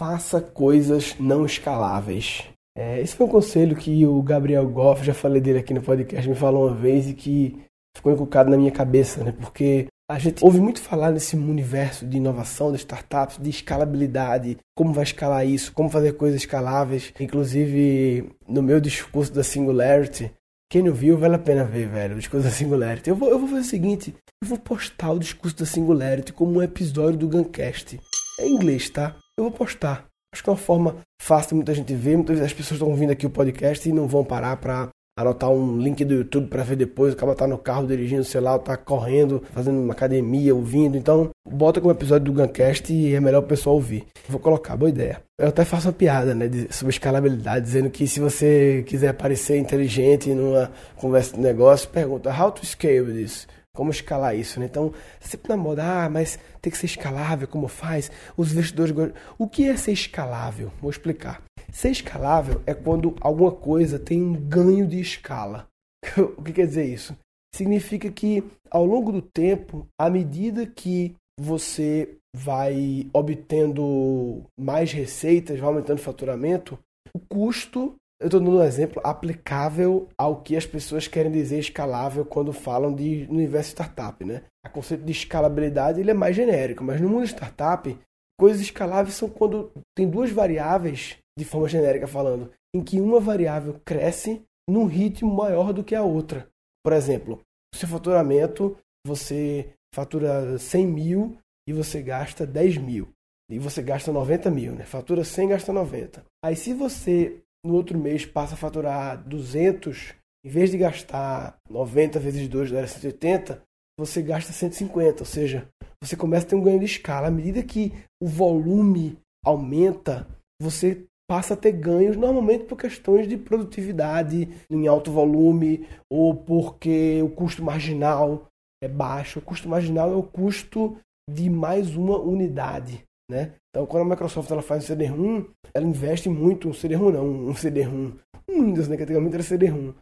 faça coisas não escaláveis. É, esse foi um conselho que o Gabriel Goff, já falei dele aqui no podcast, me falou uma vez e que ficou encucado na minha cabeça, né? Porque a gente ouve muito falar nesse universo de inovação, de startups, de escalabilidade, como vai escalar isso, como fazer coisas escaláveis. Inclusive, no meu discurso da Singularity, quem não viu, vale a pena ver, velho, o discurso da Singularity. Eu vou, eu vou fazer o seguinte, eu vou postar o discurso da Singularity como um episódio do Guncast. É em inglês, tá? Eu vou postar. Acho que é uma forma fácil de muita gente ver. Muitas vezes as pessoas estão ouvindo aqui o podcast e não vão parar para anotar um link do YouTube para ver depois, acaba tá no carro dirigindo, sei lá, tá correndo, fazendo uma academia, ouvindo. Então, bota como episódio do Guncast e é melhor o pessoal ouvir. Vou colocar, boa ideia. Eu até faço uma piada, né, sobre escalabilidade, dizendo que se você quiser parecer inteligente numa conversa de negócio, pergunta how to scale this? Como escalar isso, né? Então, sempre na moda, ah, mas tem que ser escalável, como faz? Os investidores. O que é ser escalável? Vou explicar. Ser escalável é quando alguma coisa tem um ganho de escala. o que quer dizer isso? Significa que ao longo do tempo, à medida que você vai obtendo mais receitas, vai aumentando o faturamento, o custo, eu estou dando um exemplo aplicável ao que as pessoas querem dizer escalável quando falam de universo startup, né? O conceito de escalabilidade ele é mais genérico, mas no mundo startup, coisas escaláveis são quando tem duas variáveis de forma genérica falando, em que uma variável cresce num ritmo maior do que a outra. Por exemplo, o seu faturamento, você fatura 100 mil e você gasta 10 mil. E você gasta 90 mil, né? Fatura 100, gasta 90. Aí se você, no outro mês, passa a faturar 200, em vez de gastar 90 vezes 2, dá 180, você gasta 150. Ou seja, você começa a ter um ganho de escala. À medida que o volume aumenta, você passa a ter ganhos normalmente por questões de produtividade em alto volume ou porque o custo marginal é baixo. O custo marginal é o custo de mais uma unidade. Né? Então, quando a Microsoft ela faz um CD-ROM, ela investe muito, um CD-ROM não, um CD-ROM, um Windows, né, que antigamente era CD-ROM.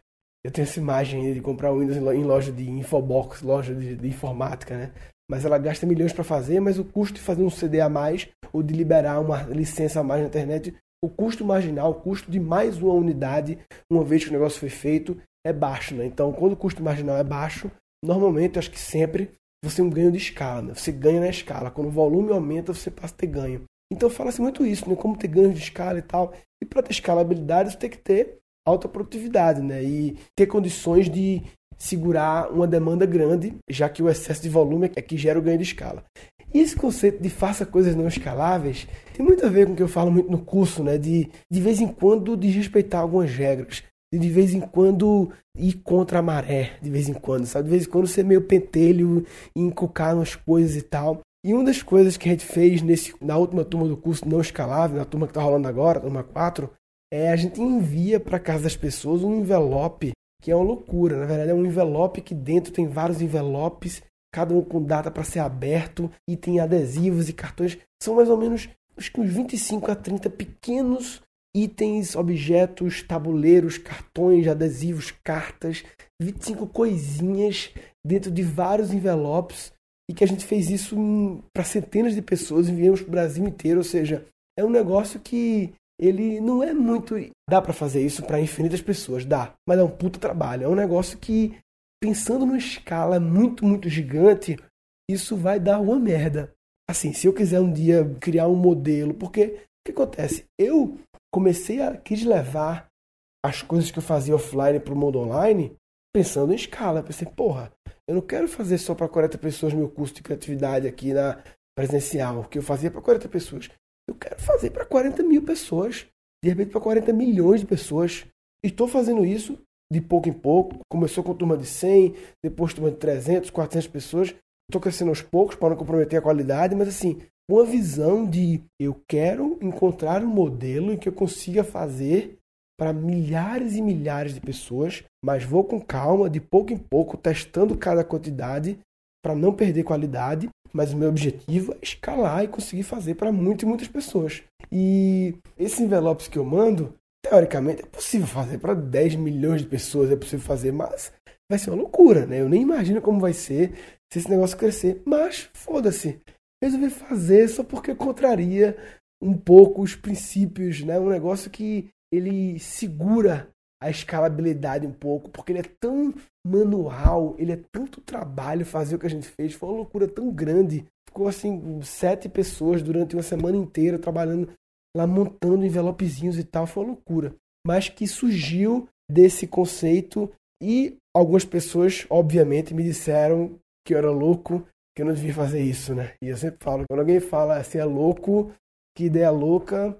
Eu tenho essa imagem de comprar Windows em loja de Infobox, loja de, de informática, né? Mas ela gasta milhões para fazer, mas o custo de fazer um CD a mais ou de liberar uma licença a mais na internet o custo marginal, o custo de mais uma unidade, uma vez que o negócio foi feito, é baixo. Né? Então, quando o custo marginal é baixo, normalmente, acho que sempre, você tem um ganho de escala. Né? Você ganha na escala. Quando o volume aumenta, você passa a ter ganho. Então, fala-se muito isso, né? como ter ganho de escala e tal. E para ter escalabilidade, você tem que ter alta produtividade né? e ter condições de segurar uma demanda grande, já que o excesso de volume é que gera o ganho de escala. E esse conceito de faça coisas não escaláveis tem muito a ver com o que eu falo muito no curso, né? De de vez em quando desrespeitar algumas regras. De, vez em quando ir contra a maré, de vez em quando, sabe? De vez em quando ser meio pentelho e encucar umas coisas e tal. E uma das coisas que a gente fez nesse, na última turma do curso não escalável, na turma que está rolando agora, turma 4, é a gente envia para casa das pessoas um envelope que é uma loucura. Na verdade, é um envelope que dentro tem vários envelopes cada um com data para ser aberto, e tem adesivos e cartões. São mais ou menos acho que uns 25 a 30 pequenos itens, objetos, tabuleiros, cartões, adesivos, cartas, 25 coisinhas dentro de vários envelopes e que a gente fez isso para centenas de pessoas, enviamos para o Brasil inteiro, ou seja, é um negócio que ele não é muito. Dá para fazer isso para infinitas pessoas, dá, mas é um puta trabalho. É um negócio que pensando numa escala muito, muito gigante, isso vai dar uma merda. Assim, se eu quiser um dia criar um modelo, porque o que acontece? Eu comecei a quis levar as coisas que eu fazia offline para o mundo online pensando em escala. Eu pensei, porra, eu não quero fazer só para 40 pessoas meu curso de criatividade aqui na presencial, que eu fazia para 40 pessoas. Eu quero fazer para 40 mil pessoas, de repente para 40 milhões de pessoas. E estou fazendo isso de pouco em pouco. Começou com turma de 100, depois turma de 300, 400 pessoas. Estou crescendo aos poucos para não comprometer a qualidade, mas assim, uma visão de eu quero encontrar um modelo em que eu consiga fazer para milhares e milhares de pessoas, mas vou com calma, de pouco em pouco, testando cada quantidade para não perder qualidade. Mas o meu objetivo é escalar e conseguir fazer para muitas e muitas pessoas. E esses envelopes que eu mando, teoricamente é possível fazer para 10 milhões de pessoas, é possível fazer, mas vai ser uma loucura, né? Eu nem imagino como vai ser se esse negócio crescer. Mas, foda-se. Resolvi fazer só porque contraria um pouco os princípios, né? Um negócio que ele segura a escalabilidade um pouco, porque ele é tão manual, ele é tanto trabalho fazer o que a gente fez, foi uma loucura tão grande. Ficou assim, sete pessoas durante uma semana inteira trabalhando lá, montando envelopezinhos e tal, foi uma loucura. Mas que surgiu desse conceito e algumas pessoas, obviamente, me disseram que eu era louco, que eu não devia fazer isso, né? E eu sempre falo, quando alguém fala assim, é louco, que ideia louca,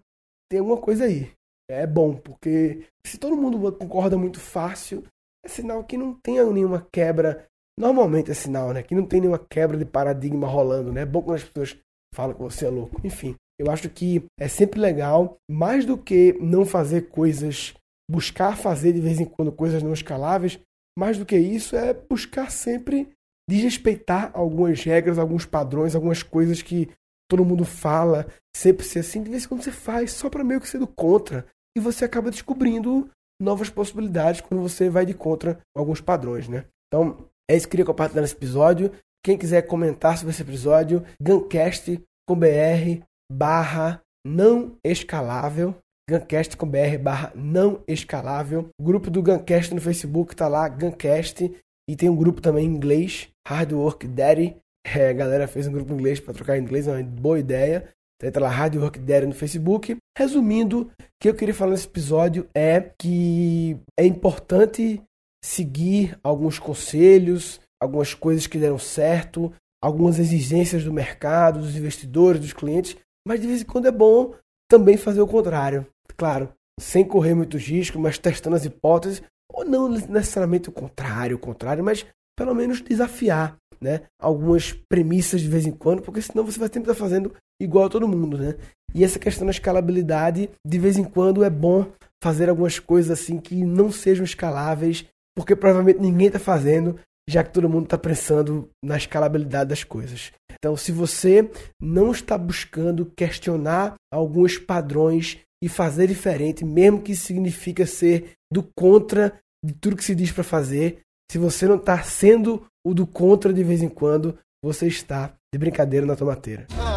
tem alguma coisa aí é bom, porque se todo mundo concorda muito fácil, é sinal que não tem nenhuma quebra. Normalmente é sinal, né? Que não tem nenhuma quebra de paradigma rolando, né? É bom quando as pessoas falam que você é louco. Enfim, eu acho que é sempre legal, mais do que não fazer coisas, buscar fazer de vez em quando coisas não escaláveis, mais do que isso é buscar sempre desrespeitar algumas regras, alguns padrões, algumas coisas que todo mundo fala, sempre ser assim, de vez em quando você faz, só para meio que ser do contra e você acaba descobrindo novas possibilidades quando você vai de contra alguns padrões, né? Então, é isso que eu queria compartilhar nesse episódio. Quem quiser comentar sobre esse episódio, Guncast com BR barra não escalável. Guncast com BR barra não escalável. O grupo do Guncast no Facebook tá lá, Guncast. E tem um grupo também em inglês, Hard Work Daddy. É, a galera fez um grupo em inglês para trocar em inglês, é uma boa ideia. Então entra lá, Rádio Rock Daddy no Facebook. Resumindo, o que eu queria falar nesse episódio é que é importante seguir alguns conselhos, algumas coisas que deram certo, algumas exigências do mercado, dos investidores, dos clientes, mas de vez em quando é bom também fazer o contrário. Claro, sem correr muitos riscos, mas testando as hipóteses, ou não necessariamente o contrário, o contrário, mas pelo menos desafiar né, algumas premissas de vez em quando, porque senão você vai sempre estar fazendo igual a todo mundo, né? E essa questão da escalabilidade, de vez em quando é bom fazer algumas coisas assim que não sejam escaláveis, porque provavelmente ninguém está fazendo, já que todo mundo está pensando na escalabilidade das coisas. Então, se você não está buscando questionar alguns padrões e fazer diferente, mesmo que isso significa ser do contra de tudo que se diz para fazer, se você não está sendo o do contra de vez em quando, você está de brincadeira na tomateira. Ah,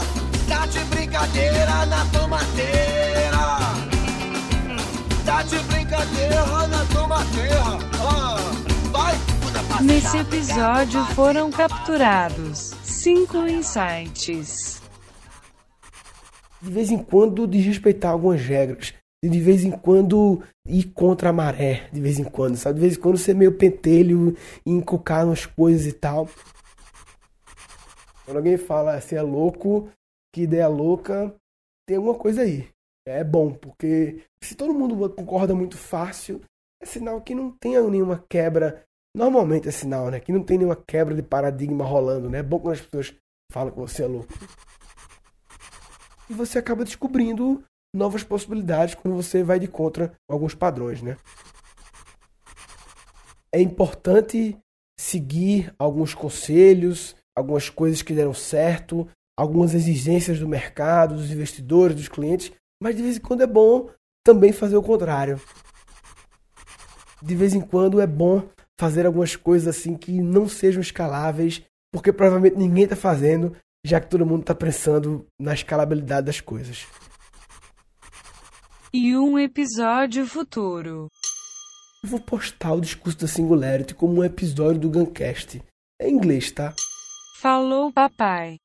tá de brincadeira na tomateira. Tá de brincadeira na tomateira. Ah, vai, Nesse episódio foram capturados cinco insights. De vez em quando desrespeitar algumas regras de vez em quando ir contra a maré, de vez em quando, sabe? De vez em quando ser meio pentelho e encocar nas coisas e tal. Quando alguém fala assim, é louco, que ideia louca, tem alguma coisa aí. É bom, porque se todo mundo concorda muito fácil, é sinal que não tem nenhuma quebra. Normalmente é sinal, né? Que não tem nenhuma quebra de paradigma rolando, né? É bom quando as pessoas falam que você é louco. E você acaba descobrindo novas possibilidades quando você vai de contra alguns padrões, né? É importante seguir alguns conselhos, algumas coisas que deram certo, algumas exigências do mercado, dos investidores, dos clientes, mas de vez em quando é bom também fazer o contrário. De vez em quando é bom fazer algumas coisas assim que não sejam escaláveis, porque provavelmente ninguém está fazendo, já que todo mundo está pensando na escalabilidade das coisas e um episódio futuro. Eu vou postar o discurso da Singularity como um episódio do Guncast. É em inglês, tá? Falou, papai.